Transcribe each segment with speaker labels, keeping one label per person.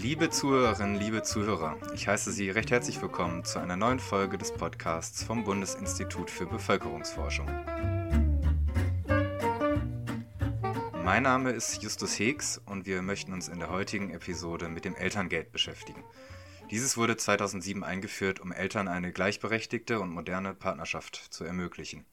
Speaker 1: Liebe Zuhörerinnen, liebe Zuhörer, ich heiße Sie recht herzlich willkommen zu einer neuen Folge des Podcasts vom Bundesinstitut für Bevölkerungsforschung. Mein Name ist Justus Heeks und wir möchten uns in der heutigen Episode mit dem Elterngeld beschäftigen. Dieses wurde 2007 eingeführt, um Eltern eine gleichberechtigte und moderne Partnerschaft zu ermöglichen.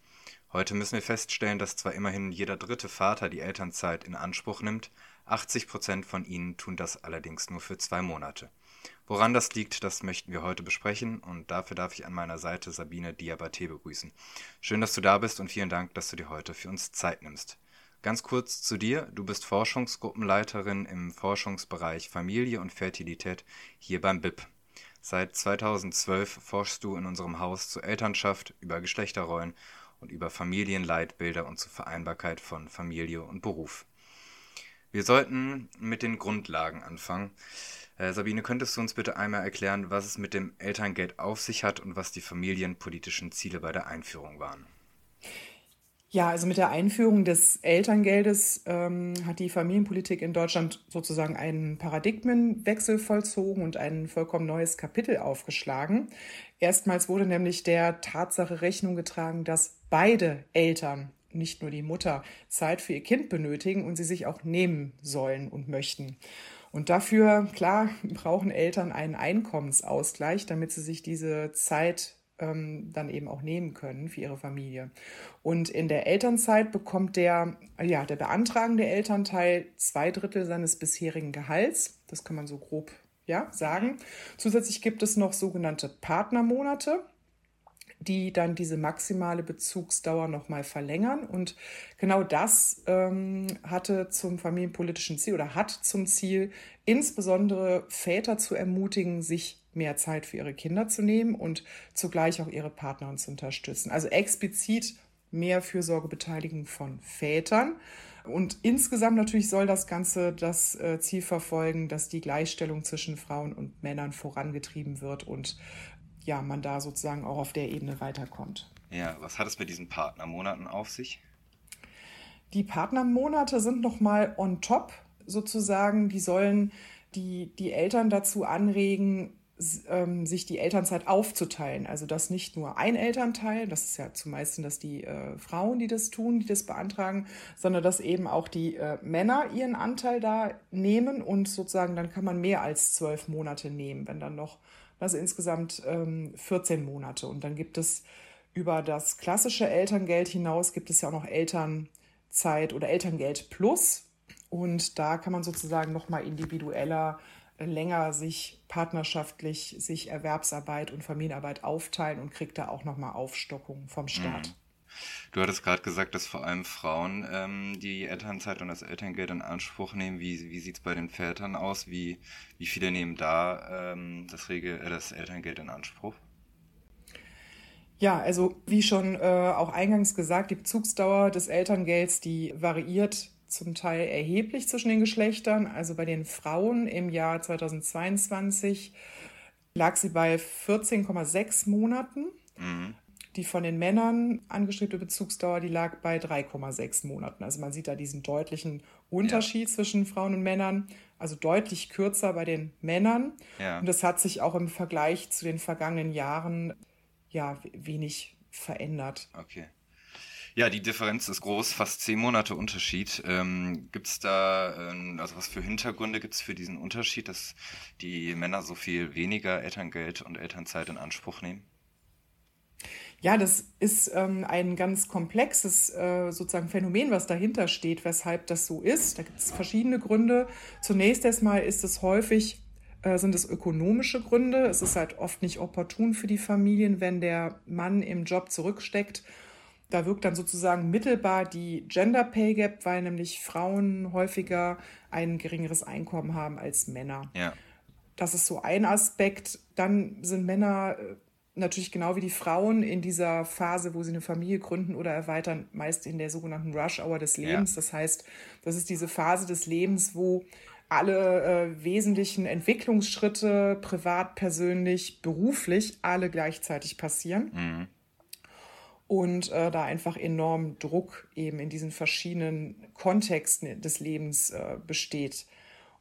Speaker 1: Heute müssen wir feststellen, dass zwar immerhin jeder dritte Vater die Elternzeit in Anspruch nimmt, 80 Prozent von ihnen tun das allerdings nur für zwei Monate. Woran das liegt, das möchten wir heute besprechen und dafür darf ich an meiner Seite Sabine Diabaté begrüßen. Schön, dass du da bist und vielen Dank, dass du dir heute für uns Zeit nimmst. Ganz kurz zu dir. Du bist Forschungsgruppenleiterin im Forschungsbereich Familie und Fertilität hier beim BIP. Seit 2012 forschst du in unserem Haus zur Elternschaft, über Geschlechterrollen und über Familienleitbilder und zur Vereinbarkeit von Familie und Beruf. Wir sollten mit den Grundlagen anfangen. Äh, Sabine, könntest du uns bitte einmal erklären, was es mit dem Elterngeld auf sich hat und was die familienpolitischen Ziele bei der Einführung waren?
Speaker 2: Ja, also mit der Einführung des Elterngeldes ähm, hat die Familienpolitik in Deutschland sozusagen einen Paradigmenwechsel vollzogen und ein vollkommen neues Kapitel aufgeschlagen. Erstmals wurde nämlich der Tatsache Rechnung getragen, dass beide Eltern nicht nur die Mutter Zeit für ihr Kind benötigen und sie sich auch nehmen sollen und möchten. Und dafür, klar, brauchen Eltern einen Einkommensausgleich, damit sie sich diese Zeit ähm, dann eben auch nehmen können für ihre Familie. Und in der Elternzeit bekommt der, ja, der beantragende Elternteil zwei Drittel seines bisherigen Gehalts. Das kann man so grob ja, sagen. Zusätzlich gibt es noch sogenannte Partnermonate die dann diese maximale Bezugsdauer nochmal verlängern. Und genau das ähm, hatte zum familienpolitischen Ziel oder hat zum Ziel, insbesondere Väter zu ermutigen, sich mehr Zeit für ihre Kinder zu nehmen und zugleich auch ihre Partnerin zu unterstützen. Also explizit mehr Fürsorgebeteiligung von Vätern. Und insgesamt natürlich soll das Ganze das äh, Ziel verfolgen, dass die Gleichstellung zwischen Frauen und Männern vorangetrieben wird und ja, man da sozusagen auch auf der Ebene weiterkommt.
Speaker 1: Ja, was hat es mit diesen Partnermonaten auf sich?
Speaker 2: Die Partnermonate sind nochmal on top sozusagen. Die sollen die, die Eltern dazu anregen, ähm, sich die Elternzeit aufzuteilen. Also dass nicht nur ein Elternteil, das ist ja zumeist das die äh, Frauen, die das tun, die das beantragen, sondern dass eben auch die äh, Männer ihren Anteil da nehmen und sozusagen dann kann man mehr als zwölf Monate nehmen, wenn dann noch also insgesamt ähm, 14 Monate. Und dann gibt es über das klassische Elterngeld hinaus, gibt es ja auch noch Elternzeit oder Elterngeld Plus. Und da kann man sozusagen nochmal individueller, äh, länger sich partnerschaftlich, sich Erwerbsarbeit und Familienarbeit aufteilen und kriegt da auch nochmal Aufstockung vom Staat. Mhm.
Speaker 1: Du hattest gerade gesagt, dass vor allem Frauen ähm, die Elternzeit und das Elterngeld in Anspruch nehmen. Wie, wie sieht es bei den Vätern aus? Wie, wie viele nehmen da ähm, das, Regel, äh, das Elterngeld in Anspruch?
Speaker 2: Ja, also wie schon äh, auch eingangs gesagt, die Bezugsdauer des Elterngelds, die variiert zum Teil erheblich zwischen den Geschlechtern. Also bei den Frauen im Jahr 2022 lag sie bei 14,6 Monaten. Mhm. Die von den Männern angestrebte Bezugsdauer, die lag bei 3,6 Monaten. Also man sieht da diesen deutlichen Unterschied ja. zwischen Frauen und Männern, also deutlich kürzer bei den Männern. Ja. Und das hat sich auch im Vergleich zu den vergangenen Jahren ja wenig verändert.
Speaker 1: Okay. Ja, die Differenz ist groß, fast zehn Monate Unterschied. Ähm, gibt es da, ähm, also was für Hintergründe gibt es für diesen Unterschied, dass die Männer so viel weniger Elterngeld und Elternzeit in Anspruch nehmen?
Speaker 2: Ja, das ist ähm, ein ganz komplexes äh, sozusagen Phänomen, was dahinter steht, weshalb das so ist. Da gibt es verschiedene Gründe. Zunächst erstmal ist es häufig äh, sind es ökonomische Gründe. Es ist halt oft nicht opportun für die Familien, wenn der Mann im Job zurücksteckt. Da wirkt dann sozusagen mittelbar die Gender Pay Gap, weil nämlich Frauen häufiger ein geringeres Einkommen haben als Männer. Ja. Das ist so ein Aspekt. Dann sind Männer äh, natürlich genau wie die Frauen in dieser Phase, wo sie eine Familie gründen oder erweitern, meist in der sogenannten Rush-Hour des Lebens. Ja. Das heißt, das ist diese Phase des Lebens, wo alle äh, wesentlichen Entwicklungsschritte, privat, persönlich, beruflich, alle gleichzeitig passieren. Mhm. Und äh, da einfach enorm Druck eben in diesen verschiedenen Kontexten des Lebens äh, besteht.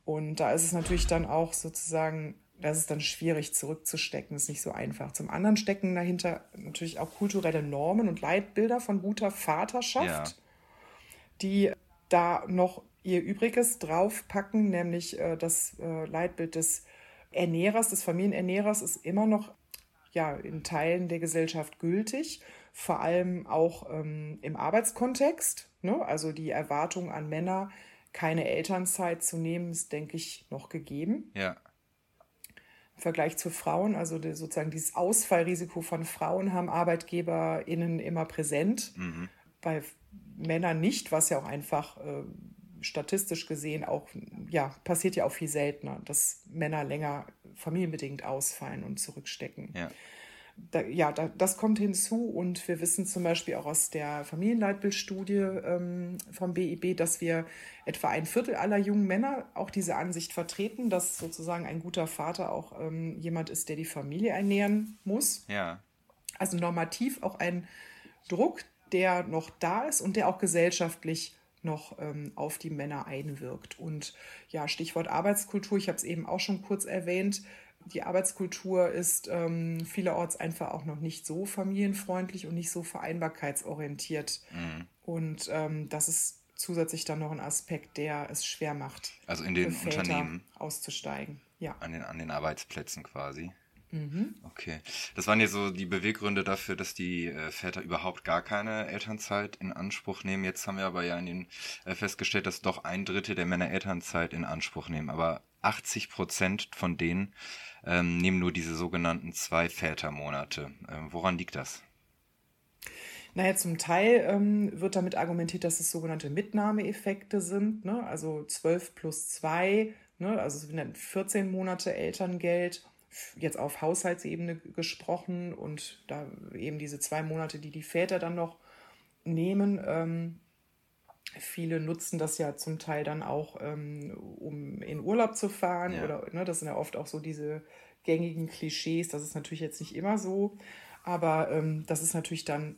Speaker 2: Und da ist es natürlich dann auch sozusagen, das ist dann schwierig zurückzustecken, ist nicht so einfach. Zum anderen stecken dahinter natürlich auch kulturelle Normen und Leitbilder von guter Vaterschaft, ja. die da noch ihr Übriges draufpacken, nämlich äh, das äh, Leitbild des Ernährers, des Familienernährers ist immer noch ja, in Teilen der Gesellschaft gültig, vor allem auch ähm, im Arbeitskontext. Ne? Also die Erwartung an Männer, keine Elternzeit zu nehmen, ist, denke ich, noch gegeben. Ja. Im Vergleich zu Frauen, also die, sozusagen dieses Ausfallrisiko von Frauen haben ArbeitgeberInnen immer präsent. Mhm. Bei Männern nicht, was ja auch einfach äh, statistisch gesehen auch, ja, passiert ja auch viel seltener, dass Männer länger familienbedingt ausfallen und zurückstecken. Ja. Da, ja, da, das kommt hinzu und wir wissen zum Beispiel auch aus der Familienleitbildstudie ähm, vom BIB, dass wir etwa ein Viertel aller jungen Männer auch diese Ansicht vertreten, dass sozusagen ein guter Vater auch ähm, jemand ist, der die Familie ernähren muss. Ja. Also normativ auch ein Druck, der noch da ist und der auch gesellschaftlich noch ähm, auf die Männer einwirkt. Und ja, Stichwort Arbeitskultur, ich habe es eben auch schon kurz erwähnt. Die Arbeitskultur ist ähm, vielerorts einfach auch noch nicht so familienfreundlich und nicht so vereinbarkeitsorientiert. Mhm. Und ähm, das ist zusätzlich dann noch ein Aspekt, der es schwer macht,
Speaker 1: also in den Unternehmen
Speaker 2: auszusteigen.
Speaker 1: Ja. An den, an den Arbeitsplätzen quasi. Mhm. Okay. Das waren jetzt so die Beweggründe dafür, dass die äh, Väter überhaupt gar keine Elternzeit in Anspruch nehmen. Jetzt haben wir aber ja in den, äh, festgestellt, dass doch ein Drittel der Männer Elternzeit in Anspruch nehmen. Aber 80 Prozent von denen ähm, nehmen nur diese sogenannten zwei Vätermonate. Ähm, woran liegt das?
Speaker 2: Naja, zum Teil ähm, wird damit argumentiert, dass es sogenannte Mitnahmeeffekte sind. Ne? Also 12 plus 2, ne? also 14 Monate Elterngeld jetzt auf Haushaltsebene gesprochen und da eben diese zwei Monate, die die Väter dann noch nehmen. Ähm, viele nutzen das ja zum Teil dann auch, ähm, um in Urlaub zu fahren ja. oder ne, das sind ja oft auch so diese gängigen Klischees. Das ist natürlich jetzt nicht immer so, aber ähm, das ist natürlich dann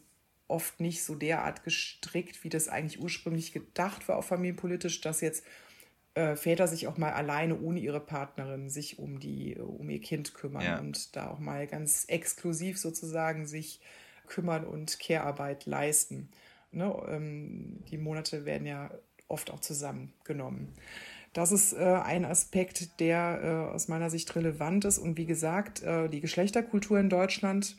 Speaker 2: oft nicht so derart gestrickt, wie das eigentlich ursprünglich gedacht war, auch familienpolitisch, dass jetzt äh, Väter sich auch mal alleine ohne ihre Partnerin sich um die um ihr Kind kümmern ja. und da auch mal ganz exklusiv sozusagen sich kümmern und Care-Arbeit leisten. Ne? Ähm, die Monate werden ja oft auch zusammengenommen. Das ist äh, ein Aspekt, der äh, aus meiner Sicht relevant ist. Und wie gesagt, äh, die Geschlechterkultur in Deutschland,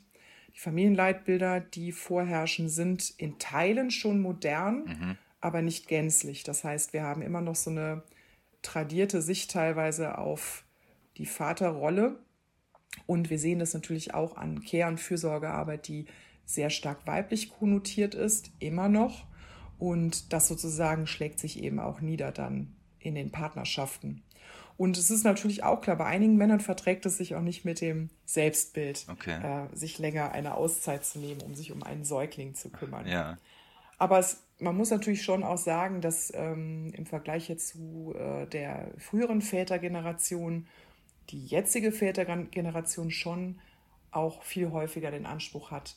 Speaker 2: die Familienleitbilder, die vorherrschen, sind in Teilen schon modern, mhm. aber nicht gänzlich. Das heißt, wir haben immer noch so eine tradierte Sicht teilweise auf die Vaterrolle. Und wir sehen das natürlich auch an Care- und Fürsorgearbeit, die sehr stark weiblich konnotiert ist, immer noch. Und das sozusagen schlägt sich eben auch nieder dann in den Partnerschaften. Und es ist natürlich auch klar, bei einigen Männern verträgt es sich auch nicht mit dem Selbstbild, okay. äh, sich länger eine Auszeit zu nehmen, um sich um einen Säugling zu kümmern. Ja. Aber es man muss natürlich schon auch sagen, dass ähm, im Vergleich jetzt zu äh, der früheren Vätergeneration die jetzige Vätergeneration schon auch viel häufiger den Anspruch hat,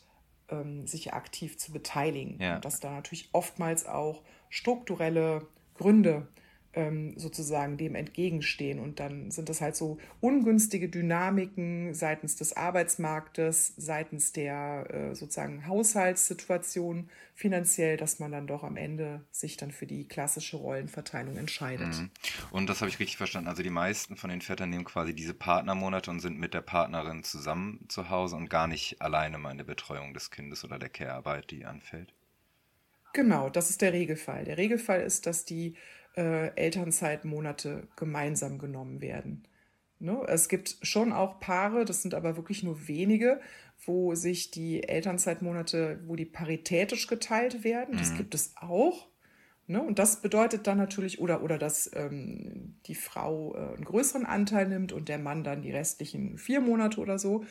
Speaker 2: ähm, sich aktiv zu beteiligen. Ja. Und dass da natürlich oftmals auch strukturelle Gründe ähm, sozusagen dem entgegenstehen. Und dann sind das halt so ungünstige Dynamiken seitens des Arbeitsmarktes, seitens der äh, sozusagen Haushaltssituation finanziell, dass man dann doch am Ende sich dann für die klassische Rollenverteilung entscheidet. Mhm.
Speaker 1: Und das habe ich richtig verstanden. Also die meisten von den Vätern nehmen quasi diese Partnermonate und sind mit der Partnerin zusammen zu Hause und gar nicht alleine mal in der Betreuung des Kindes oder der Care-Arbeit, die anfällt.
Speaker 2: Genau, das ist der Regelfall. Der Regelfall ist, dass die äh, Elternzeitmonate gemeinsam genommen werden. Ne? Es gibt schon auch Paare, das sind aber wirklich nur wenige, wo sich die Elternzeitmonate, wo die paritätisch geteilt werden. Das mhm. gibt es auch. Ne? Und das bedeutet dann natürlich, oder, oder dass ähm, die Frau äh, einen größeren Anteil nimmt und der Mann dann die restlichen vier Monate oder so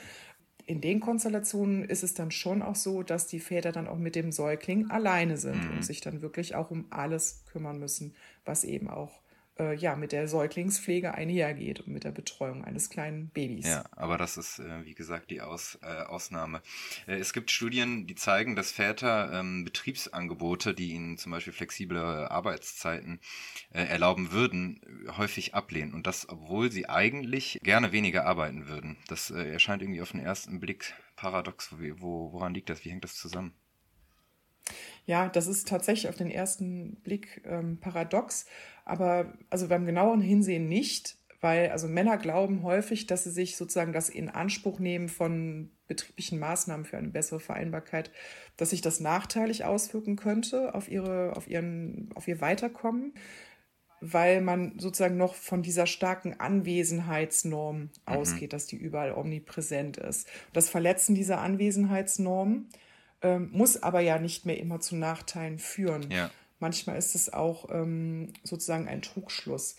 Speaker 2: in den Konstellationen ist es dann schon auch so, dass die Väter dann auch mit dem Säugling alleine sind mhm. und sich dann wirklich auch um alles kümmern müssen, was eben auch äh, ja mit der Säuglingspflege einhergeht und mit der Betreuung eines kleinen Babys.
Speaker 1: Ja, aber das ist, äh, wie gesagt, die Aus, äh, Ausnahme. Äh, es gibt Studien, die zeigen, dass Väter ähm, Betriebsangebote, die ihnen zum Beispiel flexible Arbeitszeiten äh, erlauben würden, häufig ablehnen. Und das, obwohl sie eigentlich gerne weniger arbeiten würden. Das äh, erscheint irgendwie auf den ersten Blick paradox. Wo, woran liegt das? Wie hängt das zusammen?
Speaker 2: Ja, das ist tatsächlich auf den ersten Blick ähm, paradox, aber also beim genaueren Hinsehen nicht, weil also Männer glauben häufig, dass sie sich sozusagen das in Anspruch nehmen von betrieblichen Maßnahmen für eine bessere Vereinbarkeit, dass sich das nachteilig auswirken könnte auf ihre, auf ihren, auf ihr Weiterkommen, weil man sozusagen noch von dieser starken Anwesenheitsnorm mhm. ausgeht, dass die überall omnipräsent ist. Das Verletzen dieser Anwesenheitsnorm ähm, muss aber ja nicht mehr immer zu Nachteilen führen. Ja. Manchmal ist es auch ähm, sozusagen ein Trugschluss.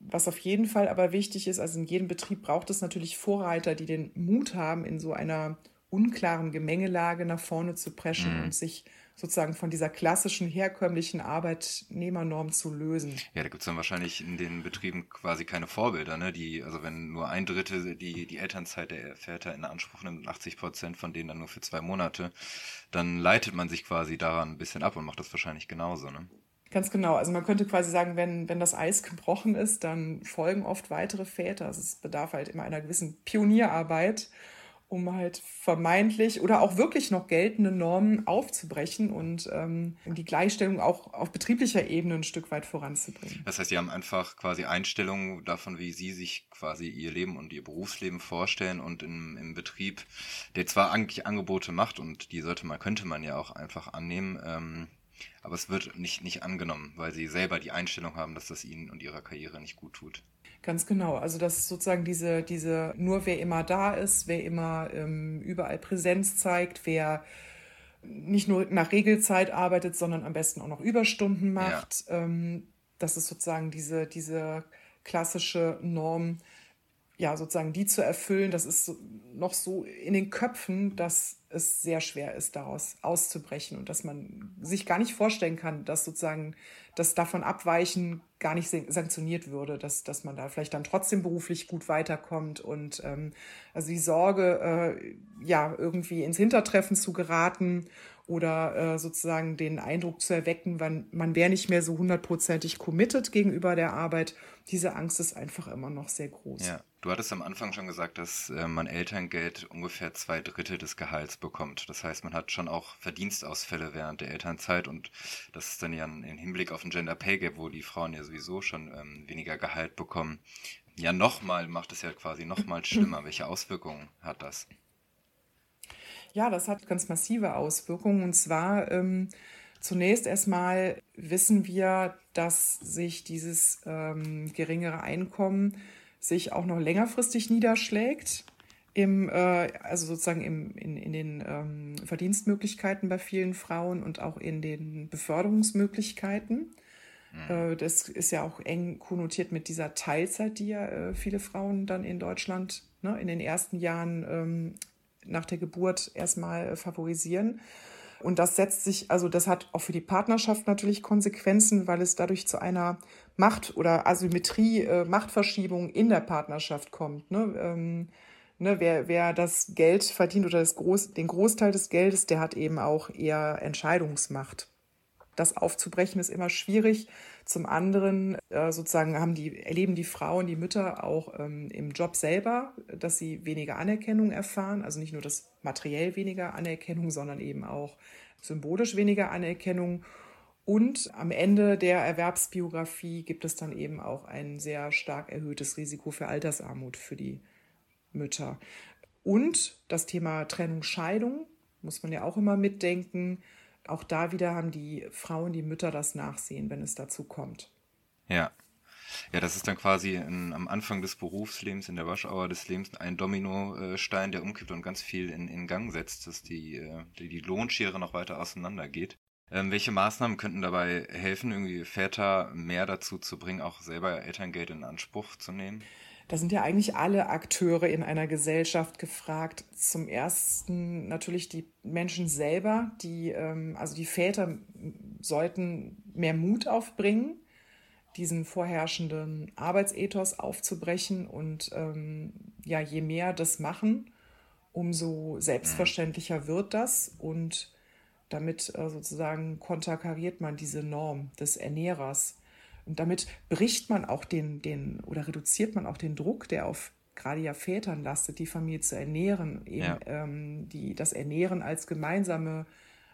Speaker 2: Was auf jeden Fall aber wichtig ist, also in jedem Betrieb braucht es natürlich Vorreiter, die den Mut haben, in so einer unklaren Gemengelage nach vorne zu preschen mhm. und sich sozusagen von dieser klassischen, herkömmlichen Arbeitnehmernorm zu lösen.
Speaker 1: Ja, da gibt es dann wahrscheinlich in den Betrieben quasi keine Vorbilder, ne? Die, also wenn nur ein Drittel die, die Elternzeit der Väter in Anspruch nimmt, 80 Prozent von denen dann nur für zwei Monate, dann leitet man sich quasi daran ein bisschen ab und macht das wahrscheinlich genauso, ne?
Speaker 2: Ganz genau. Also man könnte quasi sagen, wenn, wenn das Eis gebrochen ist, dann folgen oft weitere Väter. Also es bedarf halt immer einer gewissen Pionierarbeit um halt vermeintlich oder auch wirklich noch geltende Normen aufzubrechen und ähm, die Gleichstellung auch auf betrieblicher Ebene ein Stück weit voranzubringen.
Speaker 1: Das heißt, Sie haben einfach quasi Einstellungen davon, wie Sie sich quasi Ihr Leben und Ihr Berufsleben vorstellen und im, im Betrieb, der zwar eigentlich Angebote macht und die sollte man, könnte man ja auch einfach annehmen, ähm, aber es wird nicht, nicht angenommen, weil Sie selber die Einstellung haben, dass das Ihnen und Ihrer Karriere nicht gut tut.
Speaker 2: Ganz genau. Also das ist sozusagen diese, diese, nur wer immer da ist, wer immer ähm, überall Präsenz zeigt, wer nicht nur nach Regelzeit arbeitet, sondern am besten auch noch Überstunden macht. Ja. Ähm, das ist sozusagen diese, diese klassische Norm, ja, sozusagen die zu erfüllen, das ist noch so in den Köpfen, dass es sehr schwer ist, daraus auszubrechen und dass man sich gar nicht vorstellen kann, dass sozusagen das davon abweichen gar nicht sanktioniert würde, dass, dass man da vielleicht dann trotzdem beruflich gut weiterkommt und ähm, also die Sorge, äh, ja, irgendwie ins Hintertreffen zu geraten oder äh, sozusagen den Eindruck zu erwecken, man, man wäre nicht mehr so hundertprozentig committed gegenüber der Arbeit, diese Angst ist einfach immer noch sehr groß.
Speaker 1: Ja. Du hattest am Anfang schon gesagt, dass äh, man Elterngeld ungefähr zwei Drittel des Gehalts bekommt. Das heißt, man hat schon auch Verdienstausfälle während der Elternzeit und das ist dann ja im Hinblick auf ein Gender Pay Gap, wo die Frauen ja sowieso schon ähm, weniger Gehalt bekommen. Ja, nochmal macht es ja quasi nochmal schlimmer. Welche Auswirkungen hat das?
Speaker 2: Ja, das hat ganz massive Auswirkungen und zwar ähm, Zunächst erstmal wissen wir, dass sich dieses ähm, geringere Einkommen sich auch noch längerfristig niederschlägt, im, äh, also sozusagen im, in, in den ähm, Verdienstmöglichkeiten bei vielen Frauen und auch in den Beförderungsmöglichkeiten. Mhm. Äh, das ist ja auch eng konnotiert mit dieser Teilzeit, die ja äh, viele Frauen dann in Deutschland ne, in den ersten Jahren ähm, nach der Geburt erstmal äh, favorisieren. Und das setzt sich, also das hat auch für die Partnerschaft natürlich Konsequenzen, weil es dadurch zu einer Macht- oder Asymmetrie, äh, Machtverschiebung in der Partnerschaft kommt. Ne? Ähm, ne, wer, wer das Geld verdient oder das Groß, den Großteil des Geldes, der hat eben auch eher Entscheidungsmacht. Das aufzubrechen ist immer schwierig. Zum anderen äh, sozusagen haben die, erleben die Frauen, die Mütter auch ähm, im Job selber, dass sie weniger Anerkennung erfahren. Also nicht nur das materiell weniger Anerkennung, sondern eben auch symbolisch weniger Anerkennung. Und am Ende der Erwerbsbiografie gibt es dann eben auch ein sehr stark erhöhtes Risiko für Altersarmut für die Mütter. Und das Thema Trennung, Scheidung muss man ja auch immer mitdenken auch da wieder haben die Frauen, die Mütter das Nachsehen, wenn es dazu kommt.
Speaker 1: Ja. Ja, das ist dann quasi in, am Anfang des Berufslebens, in der Waschauer des Lebens, ein Dominostein, der umkippt und ganz viel in, in Gang setzt, dass die, äh, die, die Lohnschere noch weiter auseinander geht. Ähm, welche Maßnahmen könnten dabei helfen, irgendwie Väter mehr dazu zu bringen, auch selber Elterngeld in Anspruch zu nehmen?
Speaker 2: Da sind ja eigentlich alle Akteure in einer Gesellschaft gefragt. Zum ersten natürlich die Menschen selber, die, ähm, also die Väter sollten mehr Mut aufbringen, diesen vorherrschenden Arbeitsethos aufzubrechen. Und ähm, ja, je mehr das machen, umso selbstverständlicher wird das. Und damit äh, sozusagen konterkariert man diese Norm des Ernährers. Und damit bricht man auch den, den oder reduziert man auch den Druck, der auf gerade ja Vätern lastet, die Familie zu ernähren, eben ja. ähm, die, das Ernähren als gemeinsame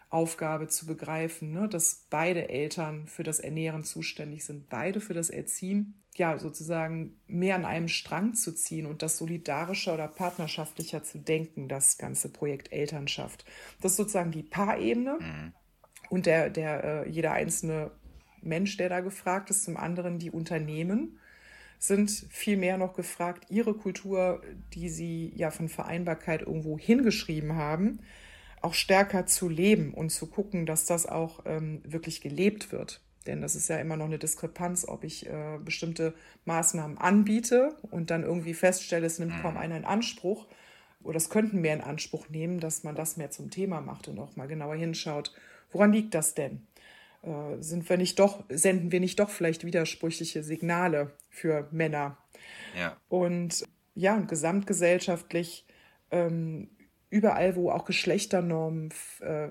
Speaker 2: Aufgabe zu begreifen, ne? dass beide Eltern für das Ernähren zuständig sind, beide für das Erziehen, ja, sozusagen mehr an einem Strang zu ziehen und das solidarischer oder partnerschaftlicher zu denken, das ganze Projekt Elternschaft. Das ist sozusagen die Paarebene mhm. und der, der, äh, jeder einzelne Mensch, der da gefragt ist, zum anderen die Unternehmen sind vielmehr noch gefragt, ihre Kultur, die sie ja von Vereinbarkeit irgendwo hingeschrieben haben, auch stärker zu leben und zu gucken, dass das auch ähm, wirklich gelebt wird. Denn das ist ja immer noch eine Diskrepanz, ob ich äh, bestimmte Maßnahmen anbiete und dann irgendwie feststelle, es nimmt kaum mhm. einer in Anspruch oder es könnten mehr in Anspruch nehmen, dass man das mehr zum Thema macht und auch mal genauer hinschaut, woran liegt das denn? Äh, sind wir nicht doch, senden wir nicht doch vielleicht widersprüchliche Signale für Männer? Ja. Und ja, und gesamtgesellschaftlich ähm, überall, wo auch Geschlechternormen, äh,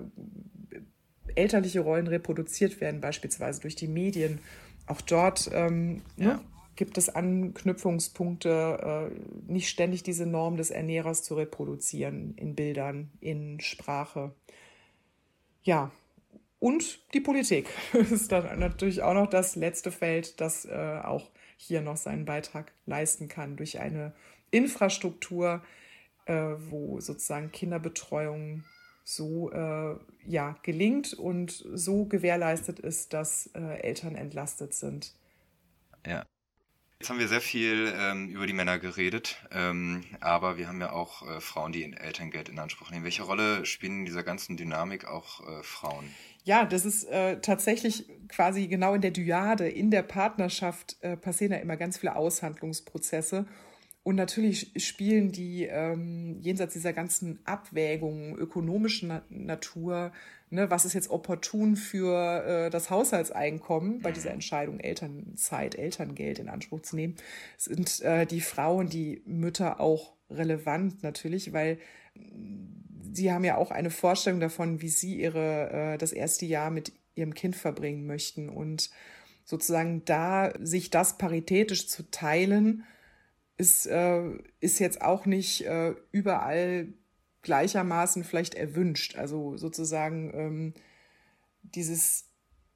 Speaker 2: elterliche Rollen reproduziert werden, beispielsweise durch die Medien, auch dort ähm, ne, ja. ne, gibt es Anknüpfungspunkte, äh, nicht ständig diese Norm des Ernährers zu reproduzieren in Bildern, in Sprache. Ja, und die Politik ist dann natürlich auch noch das letzte Feld, das äh, auch hier noch seinen Beitrag leisten kann durch eine Infrastruktur, äh, wo sozusagen Kinderbetreuung so äh, ja, gelingt und so gewährleistet ist, dass äh, Eltern entlastet sind.
Speaker 1: Ja. Jetzt haben wir sehr viel ähm, über die Männer geredet, ähm, aber wir haben ja auch äh, Frauen, die Elterngeld in Anspruch nehmen. Welche Rolle spielen in dieser ganzen Dynamik auch äh, Frauen?
Speaker 2: Ja, das ist äh, tatsächlich quasi genau in der Dyade, in der Partnerschaft äh, passieren ja immer ganz viele Aushandlungsprozesse. Und natürlich spielen die ähm, jenseits dieser ganzen Abwägungen ökonomischen Na Natur, ne, was ist jetzt opportun für äh, das Haushaltseinkommen bei dieser mhm. Entscheidung, Elternzeit, Elterngeld in Anspruch zu nehmen, sind äh, die Frauen, die Mütter auch relevant natürlich, weil sie haben ja auch eine Vorstellung davon, wie sie ihre äh, das erste Jahr mit ihrem Kind verbringen möchten und sozusagen da sich das paritätisch zu teilen ist, äh, ist jetzt auch nicht äh, überall gleichermaßen vielleicht erwünscht. Also sozusagen ähm, dieses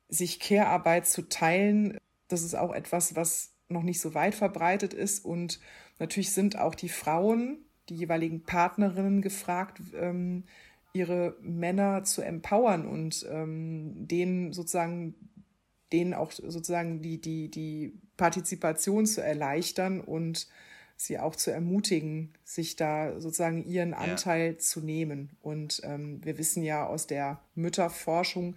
Speaker 2: sich Care-Arbeit zu teilen, das ist auch etwas, was noch nicht so weit verbreitet ist. Und natürlich sind auch die Frauen, die jeweiligen Partnerinnen gefragt, ähm, ihre Männer zu empowern und ähm, denen sozusagen denen auch sozusagen die, die, die Partizipation zu erleichtern und sie auch zu ermutigen, sich da sozusagen ihren Anteil ja. zu nehmen. Und ähm, wir wissen ja aus der Mütterforschung,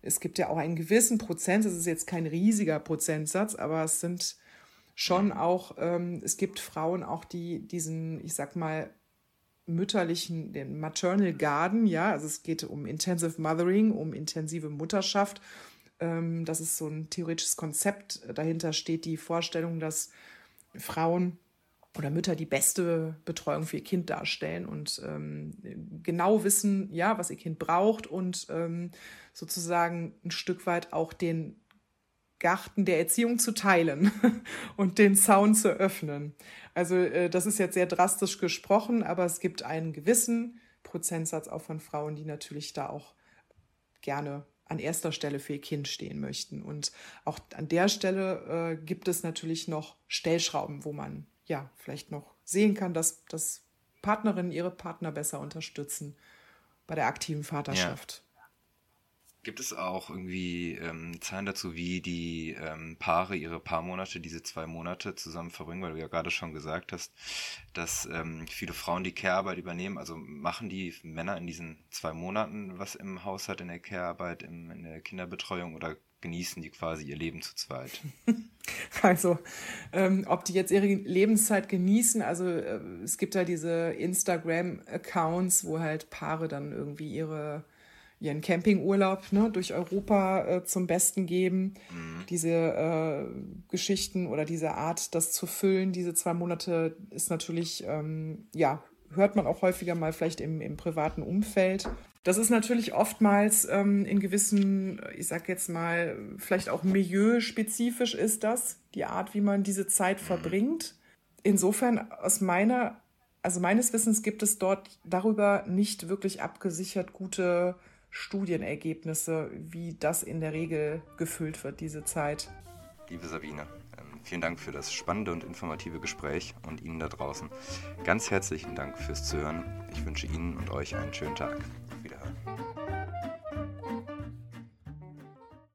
Speaker 2: es gibt ja auch einen gewissen Prozent, es ist jetzt kein riesiger Prozentsatz, aber es sind schon auch, ähm, es gibt Frauen auch, die diesen, ich sag mal, mütterlichen, den Maternal Garden, ja, also es geht um Intensive Mothering, um intensive Mutterschaft. Ähm, das ist so ein theoretisches Konzept. Dahinter steht die Vorstellung, dass Frauen oder Mütter die beste Betreuung für ihr Kind darstellen und ähm, genau wissen, ja, was ihr Kind braucht und ähm, sozusagen ein Stück weit auch den Garten der Erziehung zu teilen und den Zaun zu öffnen. Also äh, das ist jetzt sehr drastisch gesprochen, aber es gibt einen gewissen Prozentsatz auch von Frauen, die natürlich da auch gerne an erster Stelle für ihr Kind stehen möchten. Und auch an der Stelle äh, gibt es natürlich noch Stellschrauben, wo man ja, vielleicht noch sehen kann, dass, dass Partnerinnen ihre Partner besser unterstützen bei der aktiven Vaterschaft. Ja.
Speaker 1: Gibt es auch irgendwie ähm, Zahlen dazu, wie die ähm, Paare ihre Paarmonate, diese zwei Monate zusammen verbringen? Weil du ja gerade schon gesagt hast, dass ähm, viele Frauen die Care-Arbeit übernehmen. Also machen die Männer in diesen zwei Monaten was im Haushalt, in der Care-Arbeit, in der Kinderbetreuung oder genießen die quasi ihr Leben zu zweit.
Speaker 2: Also, ähm, ob die jetzt ihre Lebenszeit genießen, also äh, es gibt da diese Instagram-Accounts, wo halt Paare dann irgendwie ihre, ihren Campingurlaub ne, durch Europa äh, zum Besten geben. Mhm. Diese äh, Geschichten oder diese Art, das zu füllen, diese zwei Monate ist natürlich, ähm, ja, hört man auch häufiger mal vielleicht im, im privaten Umfeld. Das ist natürlich oftmals ähm, in gewissen, ich sag jetzt mal, vielleicht auch milieuspezifisch ist das, die Art, wie man diese Zeit verbringt. Insofern aus meiner, also meines Wissens gibt es dort darüber nicht wirklich abgesichert gute Studienergebnisse, wie das in der Regel gefüllt wird, diese Zeit.
Speaker 1: Liebe Sabine, ähm, vielen Dank für das spannende und informative Gespräch und Ihnen da draußen ganz herzlichen Dank fürs Zuhören. Ich wünsche Ihnen und euch einen schönen Tag. Auf Wiederhören.